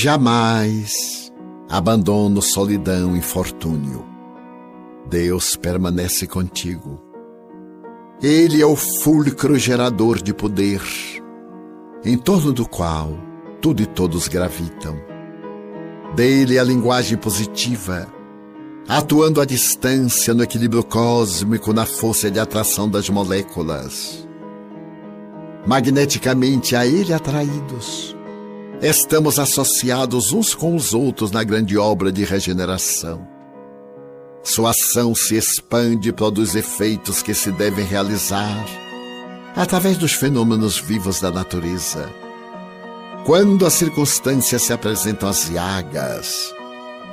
Jamais abandono, solidão, infortúnio. Deus permanece contigo. Ele é o fulcro gerador de poder, em torno do qual tudo e todos gravitam. Dele a linguagem positiva, atuando à distância no equilíbrio cósmico, na força de atração das moléculas. Magneticamente a ele atraídos, estamos associados uns com os outros na grande obra de regeneração. Sua ação se expande e produz efeitos que se devem realizar através dos fenômenos vivos da natureza. Quando as circunstâncias se apresentam as llagas,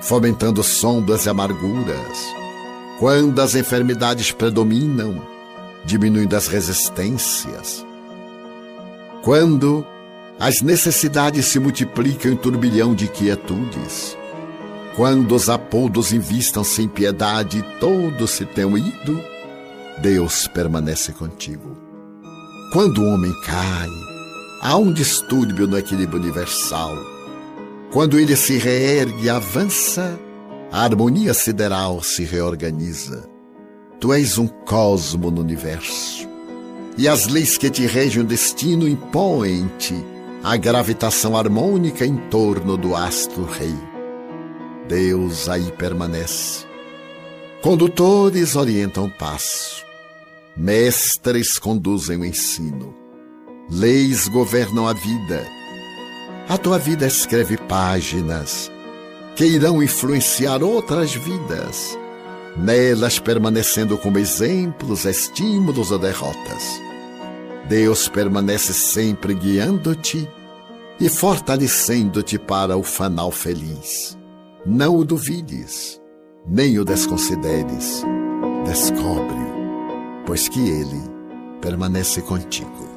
fomentando sombras e amarguras, quando as enfermidades predominam, diminuindo as resistências, quando as necessidades se multiplicam em turbilhão de quietudes. Quando os apodos invistam sem piedade e todos se tenham ido, Deus permanece contigo. Quando o homem cai, há um distúrbio no equilíbrio universal. Quando ele se reergue e avança, a harmonia sideral se reorganiza. Tu és um cosmo no universo. E as leis que te regem o destino impõem-te a gravitação harmônica em torno do astro-rei. Deus aí permanece. Condutores orientam o passo. Mestres conduzem o ensino. Leis governam a vida. A tua vida escreve páginas que irão influenciar outras vidas, nelas permanecendo como exemplos, estímulos ou derrotas. Deus permanece sempre guiando-te e fortalecendo-te para o fanal feliz. Não o duvides, nem o desconsideres. Descobre-o, pois que ele permanece contigo.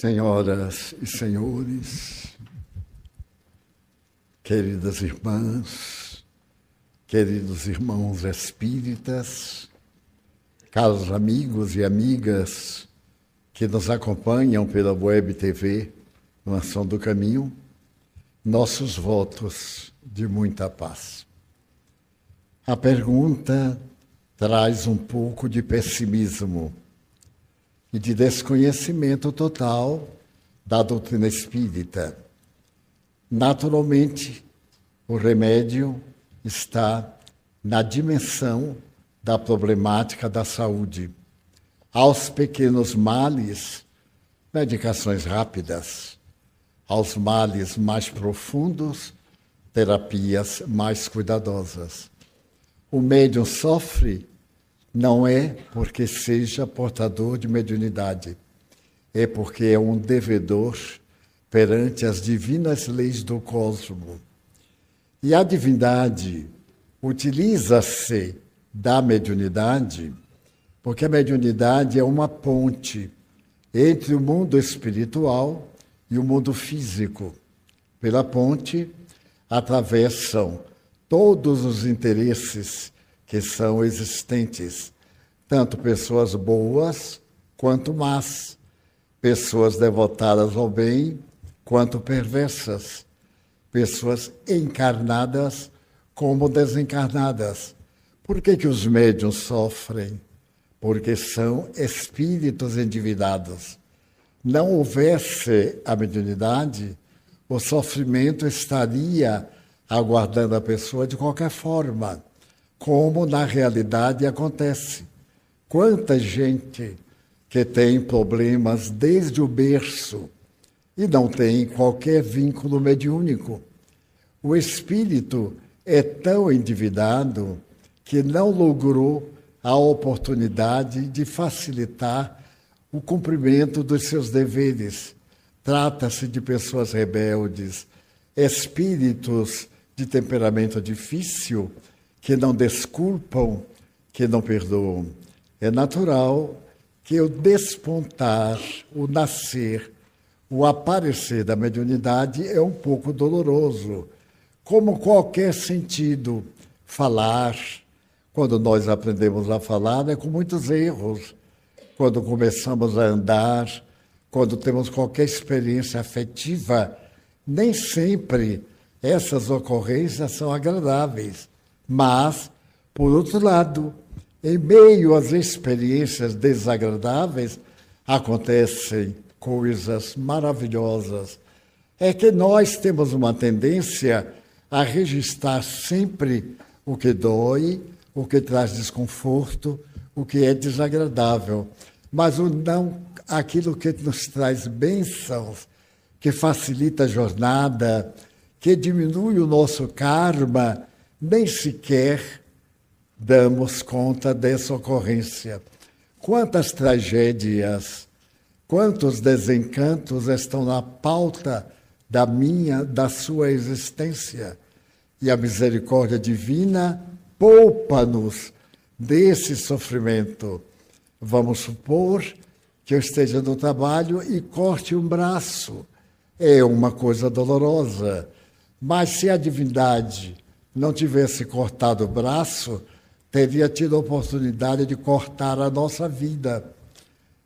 Senhoras e senhores, queridas irmãs, queridos irmãos espíritas, caros amigos e amigas que nos acompanham pela Web TV no Ação do Caminho, nossos votos de muita paz. A pergunta traz um pouco de pessimismo e de desconhecimento total da doutrina espírita. Naturalmente, o remédio está na dimensão da problemática da saúde. Aos pequenos males, medicações rápidas. Aos males mais profundos, terapias mais cuidadosas. O médium sofre não é porque seja portador de mediunidade, é porque é um devedor perante as divinas leis do cosmo. E a divindade utiliza-se da mediunidade porque a mediunidade é uma ponte entre o mundo espiritual e o mundo físico. Pela ponte atravessam todos os interesses que são existentes, tanto pessoas boas quanto más, pessoas devotadas ao bem quanto perversas, pessoas encarnadas como desencarnadas. Por que, que os médiums sofrem? Porque são espíritos endividados. Não houvesse a mediunidade, o sofrimento estaria aguardando a pessoa de qualquer forma, como na realidade acontece. Quanta gente que tem problemas desde o berço e não tem qualquer vínculo mediúnico. O espírito é tão endividado que não logrou a oportunidade de facilitar o cumprimento dos seus deveres. Trata-se de pessoas rebeldes, espíritos de temperamento difícil que não desculpam, que não perdoam. É natural que o despontar, o nascer, o aparecer da mediunidade é um pouco doloroso. Como qualquer sentido, falar, quando nós aprendemos a falar, é com muitos erros. Quando começamos a andar, quando temos qualquer experiência afetiva, nem sempre essas ocorrências são agradáveis. Mas, por outro lado, em meio às experiências desagradáveis, acontecem coisas maravilhosas. É que nós temos uma tendência a registrar sempre o que dói, o que traz desconforto, o que é desagradável. Mas o não, aquilo que nos traz bênçãos, que facilita a jornada, que diminui o nosso karma, nem sequer damos conta dessa ocorrência. Quantas tragédias, quantos desencantos estão na pauta da minha, da sua existência. E a misericórdia divina poupa-nos desse sofrimento. Vamos supor que eu esteja no trabalho e corte um braço. É uma coisa dolorosa. Mas se a divindade não tivesse cortado o braço, teria tido a oportunidade de cortar a nossa vida.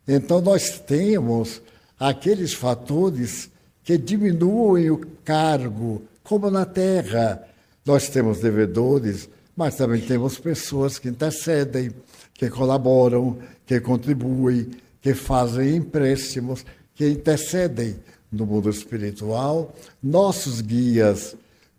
Então nós temos aqueles fatores que diminuem o cargo, como na terra. Nós temos devedores, mas também temos pessoas que intercedem, que colaboram, que contribuem, que fazem empréstimos, que intercedem no mundo espiritual. Nossos guias,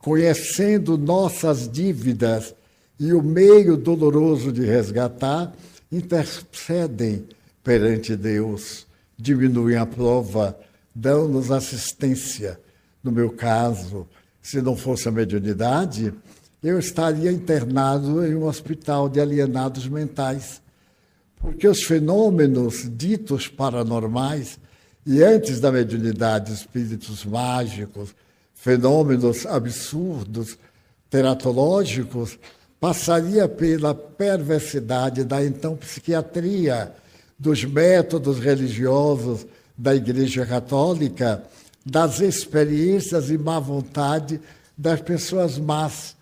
conhecendo nossas dívidas e o meio doloroso de resgatar, intercedem perante Deus, diminuem a prova, dão-nos assistência. No meu caso, se não fosse a mediunidade, eu estaria internado em um hospital de alienados mentais. Porque os fenômenos ditos paranormais, e antes da mediunidade, espíritos mágicos, fenômenos absurdos, teratológicos, passaria pela perversidade da então psiquiatria, dos métodos religiosos da Igreja Católica, das experiências e má vontade das pessoas más.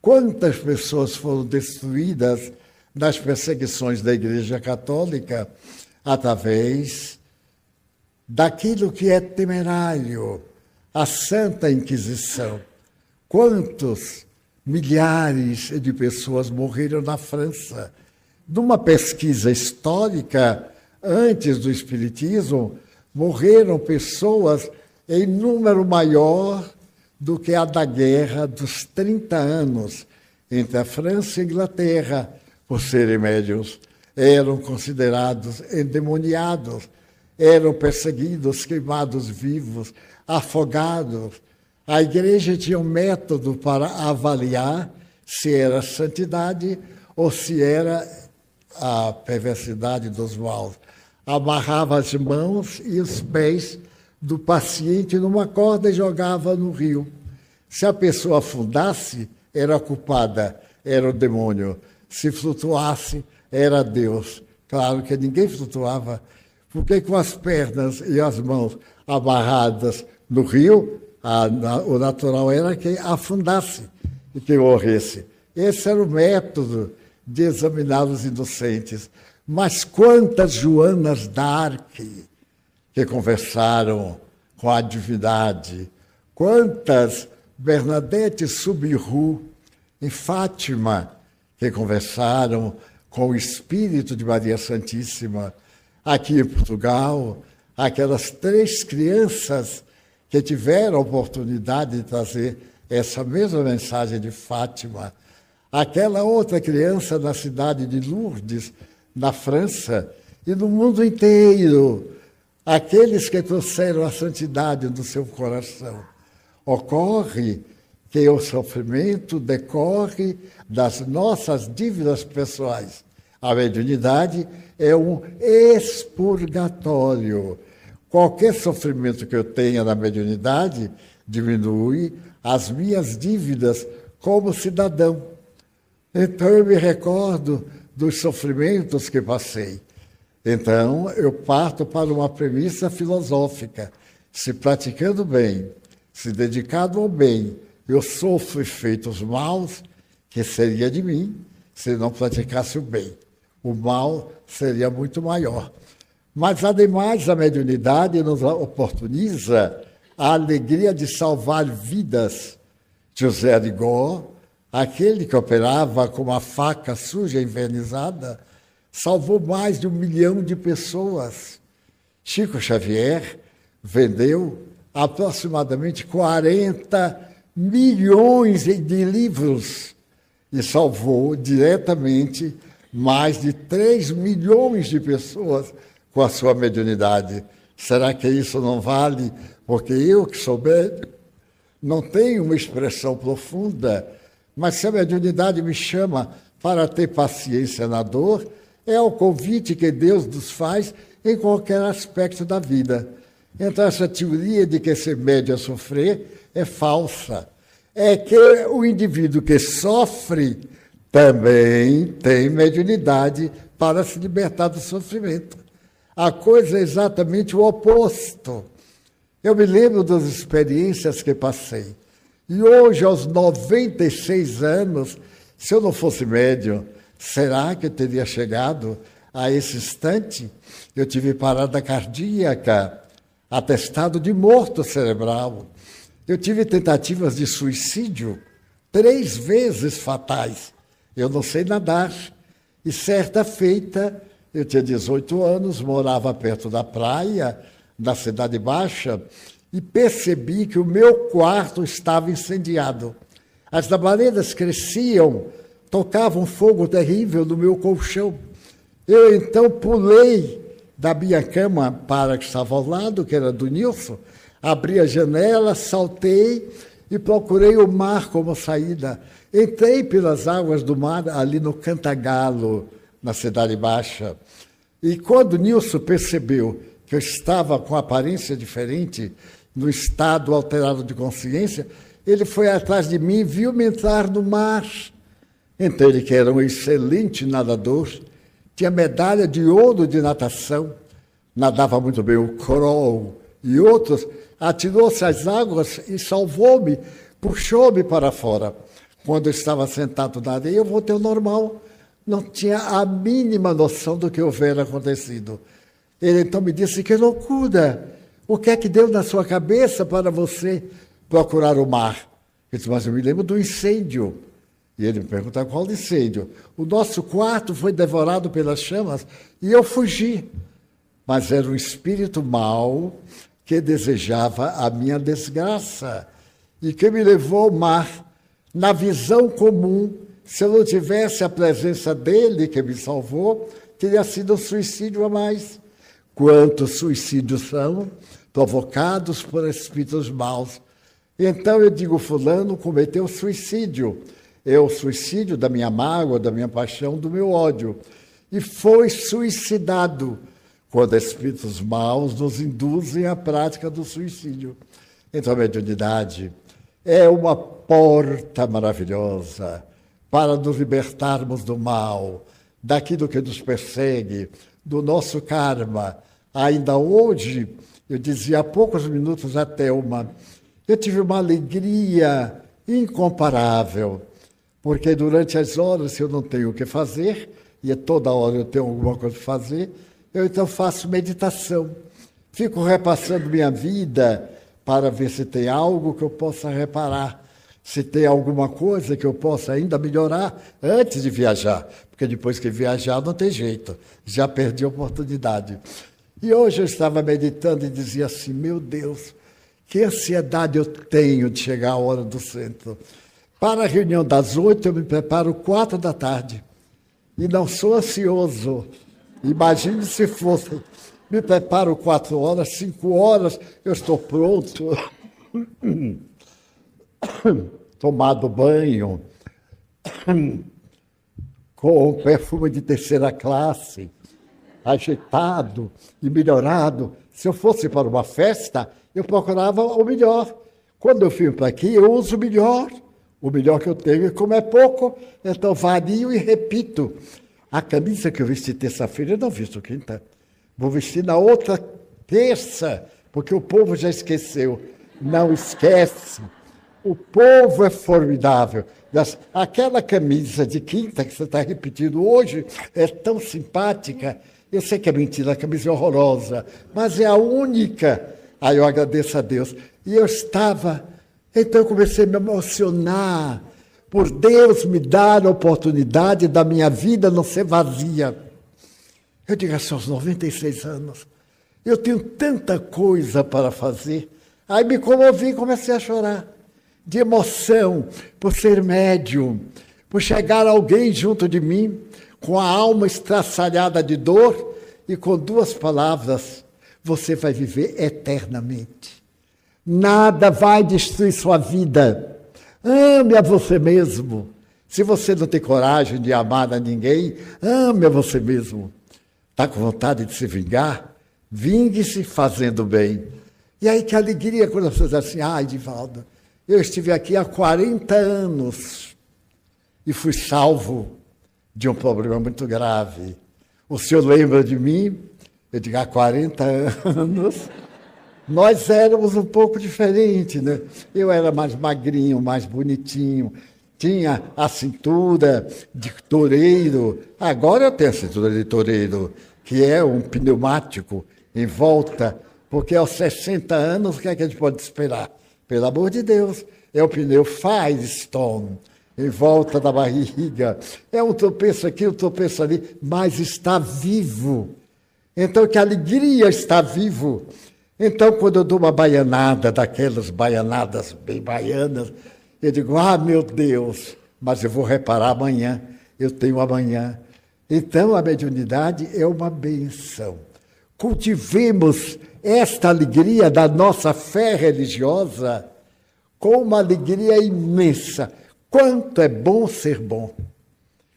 Quantas pessoas foram destruídas nas perseguições da Igreja Católica? Através daquilo que é temerário, a Santa Inquisição. Quantos milhares de pessoas morreram na França? Numa pesquisa histórica, antes do Espiritismo, morreram pessoas em número maior do que a da guerra dos 30 anos entre a França e a Inglaterra, por serem médios. Eram considerados endemoniados, eram perseguidos, queimados vivos, afogados. A igreja tinha um método para avaliar se era santidade ou se era a perversidade dos maus. Amarrava as mãos e os pés do paciente numa corda e jogava no rio. Se a pessoa afundasse, era culpada, era o demônio. Se flutuasse, era Deus. Claro que ninguém flutuava, porque com as pernas e as mãos amarradas no rio, a, o natural era que afundasse e que morresse. Esse era o método de examinar os inocentes. Mas quantas Joanas d'Arc que conversaram com a divindade, quantas Bernadette Subiru em Fátima que conversaram com o espírito de Maria Santíssima, aqui em Portugal, aquelas três crianças que tiveram a oportunidade de trazer essa mesma mensagem de Fátima, aquela outra criança na cidade de Lourdes, na França, e no mundo inteiro, aqueles que trouxeram a santidade do seu coração. Ocorre que o sofrimento decorre das nossas dívidas pessoais. A mediunidade é um expurgatório. Qualquer sofrimento que eu tenha na mediunidade diminui as minhas dívidas como cidadão. Então eu me recordo dos sofrimentos que passei. Então, eu parto para uma premissa filosófica. Se praticando bem, se dedicado ao bem, eu sofro efeitos maus, que seria de mim se não praticasse o bem. O mal seria muito maior. Mas, ademais, a mediunidade nos oportuniza a alegria de salvar vidas. José Arigó, aquele que operava com uma faca suja envernizada, salvou mais de um milhão de pessoas. Chico Xavier vendeu aproximadamente 40 milhões de livros e salvou diretamente mais de 3 milhões de pessoas com a sua mediunidade. Será que isso não vale? Porque eu que sou médium, não tenho uma expressão profunda, mas se a mediunidade me chama para ter paciência na dor, é o convite que Deus nos faz em qualquer aspecto da vida. Então, essa teoria de que ser médio é sofrer é falsa. É que o indivíduo que sofre também tem mediunidade para se libertar do sofrimento. A coisa é exatamente o oposto. Eu me lembro das experiências que passei. E hoje, aos 96 anos, se eu não fosse médium, Será que eu teria chegado a esse instante? Eu tive parada cardíaca, atestado de morto cerebral. Eu tive tentativas de suicídio, três vezes fatais. Eu não sei nadar. E certa feita, eu tinha 18 anos, morava perto da praia, da Cidade Baixa, e percebi que o meu quarto estava incendiado. As labaredas cresciam tocava um fogo terrível no meu colchão. Eu então pulei da minha cama para que estava ao lado, que era do Nilson, abri a janela, saltei e procurei o mar como saída. Entrei pelas águas do mar ali no Cantagalo, na Cidade Baixa. E quando Nilson percebeu que eu estava com aparência diferente, no estado alterado de consciência, ele foi atrás de mim e viu-me entrar no mar. Então ele que era um excelente nadador, tinha medalha de ouro de natação, nadava muito bem o crawl e outros, atirou-se às águas e salvou-me, puxou-me para fora. Quando eu estava sentado na areia, eu voltei ao normal. Não tinha a mínima noção do que houvera acontecido. Ele então me disse: Que loucura! O que é que deu na sua cabeça para você procurar o mar? Eu disse: Mas eu me lembro do incêndio. E ele me pergunta qual incêndio. O nosso quarto foi devorado pelas chamas e eu fugi. mas era um espírito mau que desejava a minha desgraça e que me levou ao mar. Na visão comum, se eu não tivesse a presença dele que me salvou, teria sido um suicídio a mais. Quantos suicídios são provocados por espíritos maus? Então eu digo: Fulano cometeu suicídio. É o suicídio da minha mágoa, da minha paixão, do meu ódio. E foi suicidado quando espíritos maus nos induzem à prática do suicídio. Então a mediunidade é uma porta maravilhosa para nos libertarmos do mal, daquilo que nos persegue, do nosso karma. Ainda hoje, eu dizia há poucos minutos a Thelma, eu tive uma alegria incomparável, porque durante as horas eu não tenho o que fazer, e toda hora eu tenho alguma coisa para fazer, eu então faço meditação. Fico repassando minha vida para ver se tem algo que eu possa reparar, se tem alguma coisa que eu possa ainda melhorar antes de viajar, porque depois que viajar não tem jeito, já perdi a oportunidade. E hoje eu estava meditando e dizia assim: meu Deus, que ansiedade eu tenho de chegar à hora do centro. Para a reunião das oito, eu me preparo quatro da tarde. E não sou ansioso. Imagine se fosse. Me preparo quatro horas, cinco horas, eu estou pronto. Tomado banho, com perfume de terceira classe, agitado e melhorado. Se eu fosse para uma festa, eu procurava o melhor. Quando eu vim para aqui, eu uso o melhor. O melhor que eu tenho, e como é pouco, então vario e repito. A camisa que eu vesti terça-feira, eu não visto quinta. Vou vestir na outra terça, porque o povo já esqueceu. Não esquece. O povo é formidável. Aquela camisa de quinta que você está repetindo hoje é tão simpática. Eu sei que é mentira, a camisa é horrorosa, mas é a única Aí eu agradeço a Deus. E eu estava, então eu comecei a me emocionar por Deus me dar a oportunidade da minha vida não ser vazia. Eu digo assim, aos 96 anos, eu tenho tanta coisa para fazer. Aí me comovi e comecei a chorar, de emoção, por ser médium, por chegar alguém junto de mim, com a alma estraçalhada de dor e com duas palavras: você vai viver eternamente. Nada vai destruir sua vida. Ame a você mesmo. Se você não tem coragem de amar a ninguém, ame a você mesmo. Está com vontade de se vingar? Vingue-se fazendo bem. E aí que alegria quando pessoas dizem assim, ah, Edivaldo, eu estive aqui há 40 anos e fui salvo de um problema muito grave. O senhor lembra de mim? eu digo, há 40 anos, nós éramos um pouco diferentes, né? Eu era mais magrinho, mais bonitinho, tinha a cintura de toureiro. Agora tenho a cintura de toureiro, que é um pneumático em volta, porque aos 60 anos, o que é que a gente pode esperar? Pelo amor de Deus, é o pneu Firestone em volta da barriga. É um tropeço aqui, um tropeço ali, mas está vivo. Então, que alegria estar vivo. Então, quando eu dou uma baianada, daquelas baianadas bem baianas, eu digo, ah, meu Deus, mas eu vou reparar amanhã, eu tenho amanhã. Então, a mediunidade é uma benção. Cultivemos esta alegria da nossa fé religiosa com uma alegria imensa. Quanto é bom ser bom!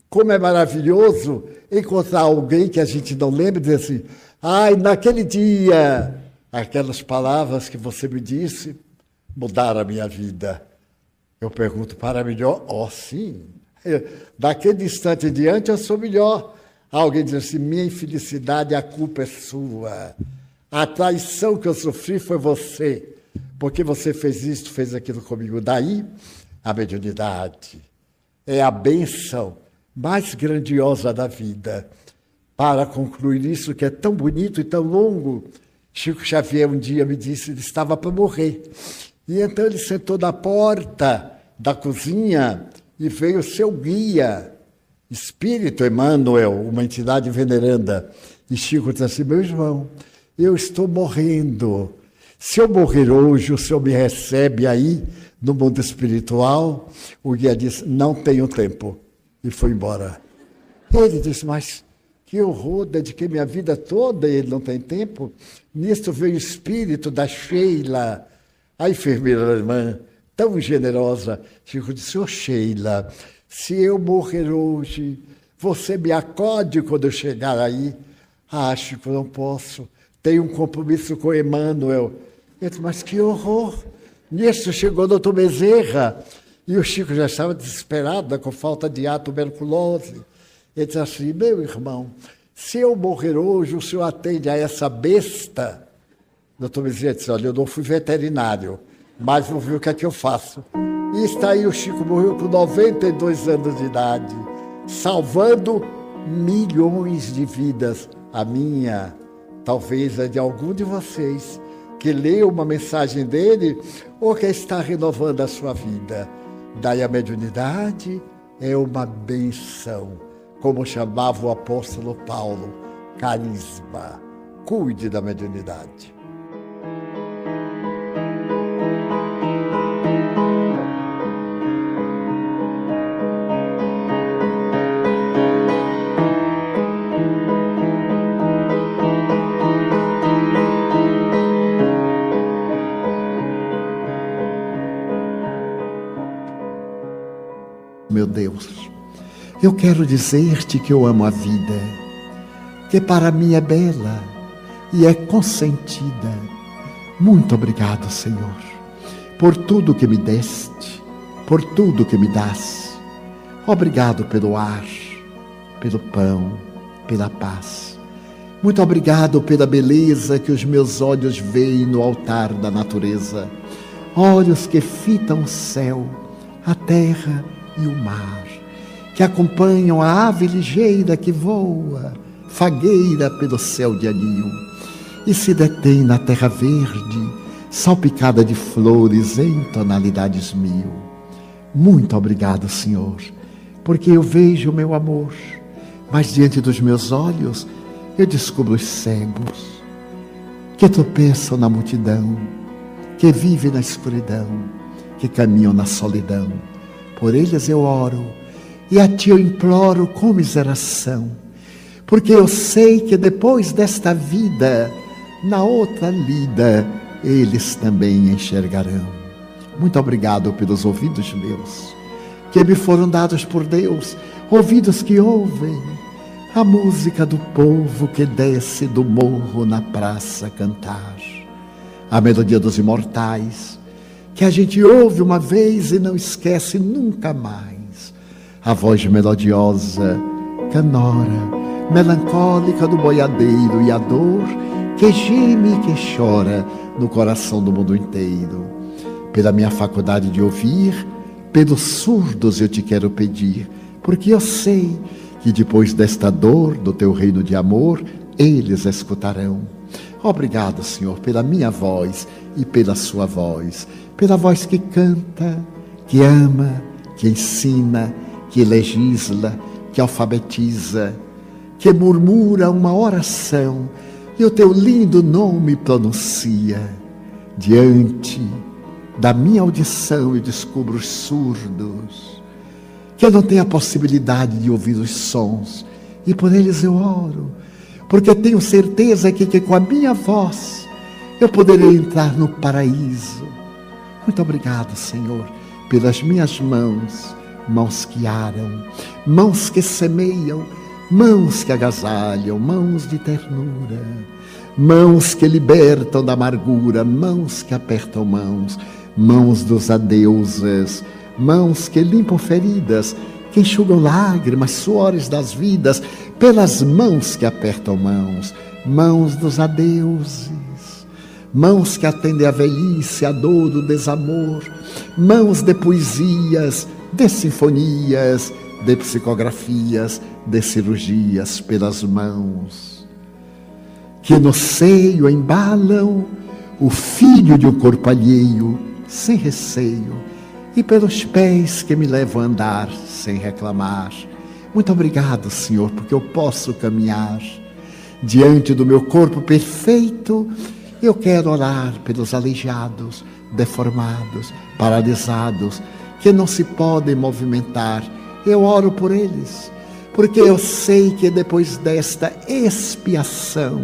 Como é maravilhoso encontrar alguém que a gente não lembra e dizer assim: ai, naquele dia, aquelas palavras que você me disse mudaram a minha vida. Eu pergunto para melhor? Oh, sim. Daquele instante em diante eu sou melhor. Alguém diz assim: minha infelicidade, a culpa é sua. A traição que eu sofri foi você, porque você fez isso, fez aquilo comigo. Daí, a mediunidade é a benção mais grandiosa da vida. Para concluir isso que é tão bonito e tão longo, Chico Xavier um dia me disse ele estava para morrer. E então ele sentou na porta da cozinha e veio o seu guia, Espírito Emmanuel, uma entidade veneranda, E Chico disse assim: meu irmão, eu estou morrendo. Se eu morrer hoje, o senhor me recebe aí no mundo espiritual? O guia disse: não tenho tempo. E foi embora. Ele disse: mas que horror, dediquei minha vida toda e ele não tem tempo. Nisto veio o espírito da Sheila, a enfermeira alemã, tão generosa. Chico disse: Ô Sheila, se eu morrer hoje, você me acode quando eu chegar aí? Que eu não posso. Tenho um compromisso com Emmanuel. Eu disse, mas que horror! Nisso chegou o doutor Bezerra e o Chico já estava desesperado com falta de ar, tuberculose. Ele disse assim: Meu irmão, se eu morrer hoje, o senhor atende a essa besta? Doutor Bezerra disse: Olha, eu não fui veterinário, mas vou ver o que é que eu faço. E está aí o Chico morreu com 92 anos de idade, salvando milhões de vidas. A minha, talvez a de algum de vocês que leu uma mensagem dele ou que está renovando a sua vida. Daí a mediunidade é uma benção, como chamava o apóstolo Paulo, carisma. Cuide da mediunidade. Eu quero dizer-te que eu amo a vida, que para mim é bela e é consentida. Muito obrigado, Senhor, por tudo que me deste, por tudo que me das. Obrigado pelo ar, pelo pão, pela paz. Muito obrigado pela beleza que os meus olhos veem no altar da natureza. Olhos que fitam o céu, a terra e o mar, que acompanham a ave ligeira que voa, fagueira pelo céu de anil, e se detém na terra verde, salpicada de flores em tonalidades mil. Muito obrigado, Senhor, porque eu vejo o meu amor, mas diante dos meus olhos eu descubro os cegos que tropeçam na multidão, que vivem na escuridão, que caminham na solidão por eles eu oro e a ti eu imploro com miseração, porque eu sei que depois desta vida, na outra lida, eles também enxergarão. Muito obrigado pelos ouvidos meus, que me foram dados por Deus, ouvidos que ouvem a música do povo que desce do morro na praça cantar, a melodia dos imortais que a gente ouve uma vez e não esquece nunca mais. A voz melodiosa, canora, melancólica do boiadeiro e a dor que geme e que chora no coração do mundo inteiro. Pela minha faculdade de ouvir, pelos surdos eu te quero pedir, porque eu sei que depois desta dor do teu reino de amor, eles escutarão. Obrigado, Senhor, pela minha voz e pela sua voz pela voz que canta, que ama, que ensina, que legisla, que alfabetiza, que murmura uma oração e o teu lindo nome pronuncia. Diante da minha audição eu descubro os surdos, que eu não tenho a possibilidade de ouvir os sons, e por eles eu oro, porque tenho certeza que, que com a minha voz eu poderei entrar no paraíso muito obrigado, Senhor, pelas minhas mãos, mãos que aram, mãos que semeiam, mãos que agasalham, mãos de ternura, mãos que libertam da amargura, mãos que apertam mãos, mãos dos adeuses, mãos que limpam feridas, que enxugam lágrimas, suores das vidas, pelas mãos que apertam mãos, mãos dos adeuses mãos que atendem a velhice, a dor, o desamor, mãos de poesias, de sinfonias, de psicografias, de cirurgias pelas mãos, que no seio embalam o filho de um corpo alheio, sem receio, e pelos pés que me levam a andar sem reclamar. Muito obrigado, Senhor, porque eu posso caminhar diante do meu corpo perfeito, eu quero orar pelos aleijados, deformados, paralisados, que não se podem movimentar. Eu oro por eles, porque eu sei que depois desta expiação,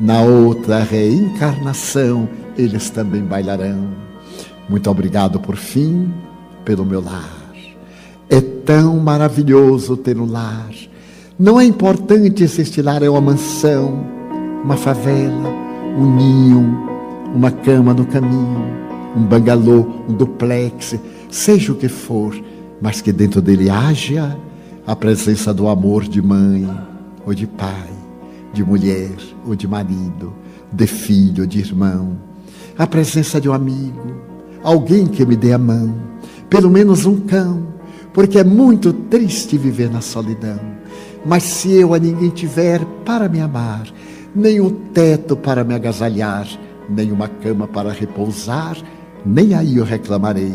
na outra reencarnação, eles também bailarão. Muito obrigado por fim pelo meu lar. É tão maravilhoso ter um lar. Não é importante se este lar é uma mansão, uma favela, um ninho, uma cama no caminho, um bangalô, um duplex, seja o que for, mas que dentro dele haja a presença do amor de mãe ou de pai, de mulher ou de marido, de filho ou de irmão, a presença de um amigo, alguém que me dê a mão, pelo menos um cão, porque é muito triste viver na solidão. Mas se eu a ninguém tiver para me amar, nem um teto para me agasalhar, nem uma cama para repousar, nem aí eu reclamarei.